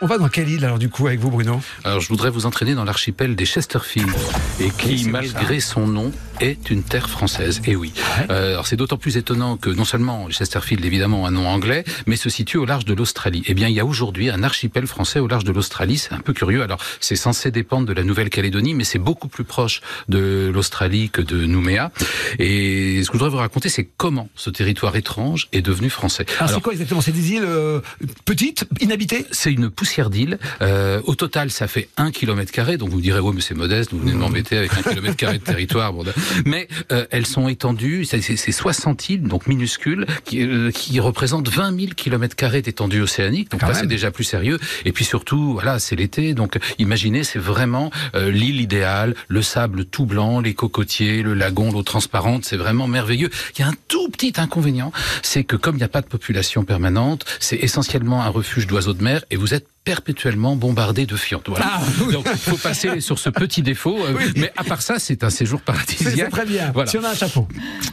On va dans quelle île alors du coup avec vous Bruno? Alors je voudrais vous entraîner dans l'archipel des Chesterfield et qui, malgré son nom, est une terre française. Et oui. Euh, alors c'est d'autant plus étonnant que non seulement Chesterfield évidemment un nom anglais, mais se situe au large de l'Australie. Eh bien il y a aujourd'hui un archipel français au large de l'Australie. C'est un peu curieux. Alors c'est censé dépendre de la Nouvelle-Calédonie, mais c'est beaucoup plus proche de l'Australie que de Nouméa. Et ce que je voudrais vous raconter, c'est comment ce territoire étrange est devenu français. Alors, c'est quoi exactement? C'est des îles euh, petites, inhabitées? C'est une poussière d'île. Euh, au total, ça fait un kilomètre carré. Donc vous me direz, ouais, mais c'est modeste. Vous venez de m'embêter avec un kilomètre carré de territoire. Bon, mais euh, elles sont étendues. C'est c'est 60 îles, donc minuscules, qui, euh, qui représentent 20 000 kilomètres carrés d'étendue océanique. Donc Quand là, c'est déjà plus sérieux. Et puis surtout, voilà, c'est l'été. Donc imaginez, c'est vraiment euh, l'île idéale, le sable tout blanc, les cocotiers, le lagon, l'eau transparente. C'est vraiment merveilleux. Il y a un tout petit inconvénient, c'est que comme il n'y a pas de population permanente, c'est essentiellement un refuge d'oiseaux de mer et vous êtes perpétuellement bombardé de fientes. Voilà. Ah, oui. Donc il faut passer sur ce petit défaut. euh, Oui. Mais à part ça, c'est un séjour paradisiaque. c'est très bien. Voilà. Si on a un chapeau.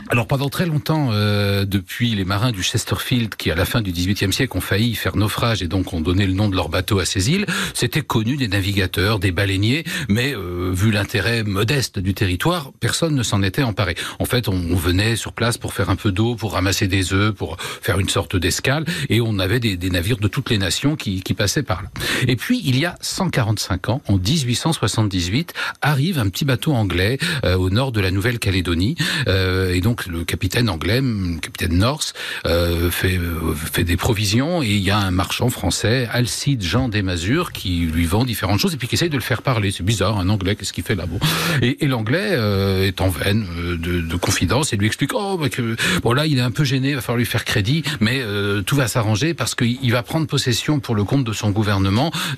Alors pendant très longtemps, euh, depuis les marins du Chesterfield, qui à la fin du XVIIIe siècle ont failli faire naufrage et donc ont donné le nom de leur bateau à ces îles, c'était connu des navigateurs, des baleiniers, mais euh, vu l'intérêt modeste du territoire, personne ne s'en était emparé. En fait, on, on venait sur place pour faire un peu d'eau, pour ramasser des œufs, pour faire une sorte d'escale, et on avait des, des navires de toutes les nations qui, qui passaient par là. Et puis, il y a 145 ans, en 1878, arrive un petit bateau anglais euh, au nord de la Nouvelle-Calédonie, euh, et donc le capitaine anglais, le capitaine Norse, euh, fait, euh, fait des provisions, et il y a un marchand français, Alcide Jean Desmazures, qui lui vend différentes choses, et puis qui essaye de le faire parler. C'est bizarre, un anglais, qu'est-ce qu'il fait là bon Et, et l'anglais euh, est en veine euh, de, de confidence, et lui explique, oh, bah, que, bon là, il est un peu gêné, il va falloir lui faire crédit, mais tout va s'arranger parce qu'il il va prendre possession pour le compte de son gouvernement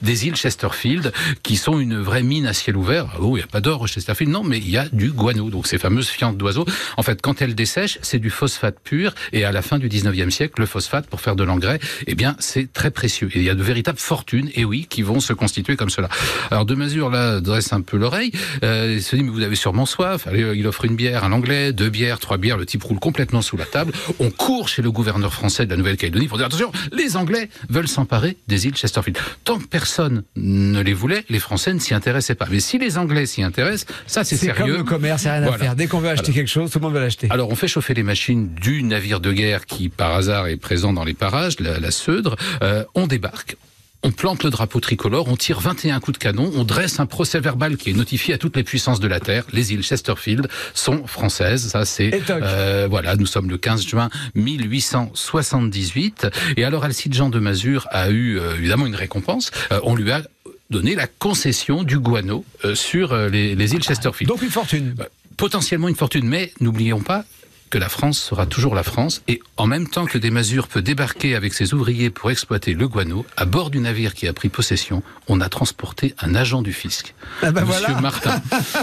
des îles Chesterfield, qui sont une vraie mine à ciel ouvert. Ah Oh, il n'y a pas d'or au Chesterfield, non, mais il y a du guano, donc ces fameuses fientes d'oiseaux. En fait, quand elles dessèchent, c'est du phosphate pur, et à la fin du 19e siècle, le phosphate, pour faire de l'engrais, eh bien, c'est très précieux. Et il y a de véritables fortunes, et oui, qui vont se constituer comme cela. Alors, de mesure, là, dresse un peu l'oreille, euh, il se dit, mais vous avez sûrement soif. Allez, euh, il offre une bière à l'anglais, deux bières, trois bières, le type roule complètement sous la table. On court chez le gouverneur français de la Nouvelle-Calédonie pour dire, attention, les Anglais veulent s'emparer des îles Chesterfield. Tant que personne ne les voulait, les Français ne s'y intéressaient pas. Mais si les Anglais s'y intéressent, ça c'est C'est comme sérieux. le commerce, rien à Voilà. faire. Dès qu'on veut acheter quelque chose, tout le monde veut l'acheter. Alors on fait chauffer les machines du navire de guerre qui par hasard est présent dans les parages, la, la Seudre. Euh, on débarque. On plante le drapeau tricolore, on tire 21 coups de canon, on dresse un procès verbal qui est notifié à toutes les puissances de la Terre. Les îles Chesterfield sont françaises, ça c'est euh, voilà, nous sommes le 15 juin 1878 et alors Alcide Jean de Mazur a eu euh, évidemment une récompense. Euh, on lui a donné la concession du guano euh, sur les, les îles Chesterfield. Donc une fortune. Bah, potentiellement une fortune, mais n'oublions pas que la France sera toujours la France et en même temps que des Masures peut débarquer avec ses ouvriers pour exploiter le guano, à bord du navire qui a pris possession, on a transporté un agent du fisc, Ah ben Monsieur voilà. Martin.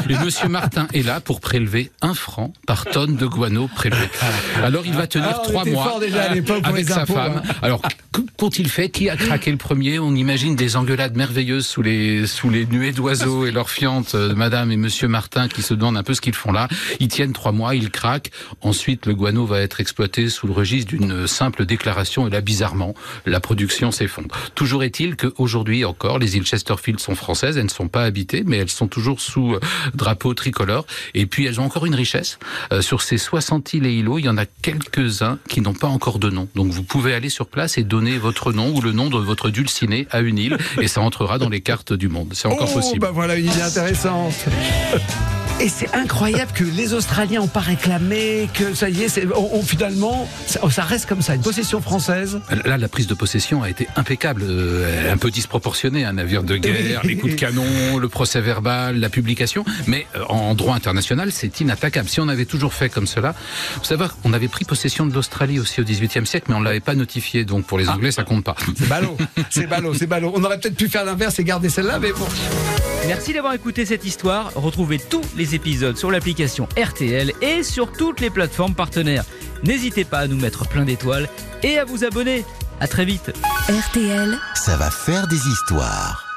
Et Monsieur Martin est là pour prélever un franc par tonne de guano prélevé. Alors il va tenir Ah, on trois mois déjà avec sa impôts, femme. hein. Alors qu'ont-ils fait? Qui a craqué le premier? On imagine des engueulades merveilleuses sous les sous les nuées d'oiseaux et leurs fientes, euh, Madame et Monsieur Martin, qui se demandent un peu ce qu'ils font là. Ils tiennent trois mois, ils craquent. Ensuite, le guano va être exploité sous le registre d'une simple déclaration. Et là, bizarrement, la production s'effondre. Toujours est-il qu'aujourd'hui encore, les îles Chesterfield sont françaises. Elles ne sont pas habitées, mais elles sont toujours sous euh, drapeau tricolore. Et puis, elles ont encore une richesse. Euh, sur ces 60 îles et îlots, il y en a quelques-uns qui n'ont pas encore de nom. Donc, vous pouvez aller sur place et donner votre nom ou le nom de votre dulciné à une île, et ça entrera dans les cartes du monde. C'est encore oh, possible. bah voilà une idée intéressante. Et c'est incroyable que les Australiens n'ont pas réclamé, que ça y est, on, on- finalement, ça, ça reste comme ça, une possession française. Là, la prise de possession a été impeccable, euh, un peu disproportionnée, un navire de guerre, les coups de canon, le procès verbal, la publication, mais euh, en droit international, c'est inattaquable. Si on avait toujours fait comme cela, vous savez qu'on avait pris possession de l'Australie aussi au XVIIIe siècle, mais on ne l'avait pas notifié, donc pour les Anglais, ça compte pas. C'est ballot, c'est ballot, c'est ballot. On aurait peut-être pu faire l'inverse et garder celle-là, mais bon. Merci d'avoir écouté cette histoire. Retrouvez tous les épisodes sur l'application RTL et sur toutes les plateformes partenaires. N'hésitez pas à nous mettre plein d'étoiles et à vous abonner. À très vite. RTL. Ça va faire des histoires.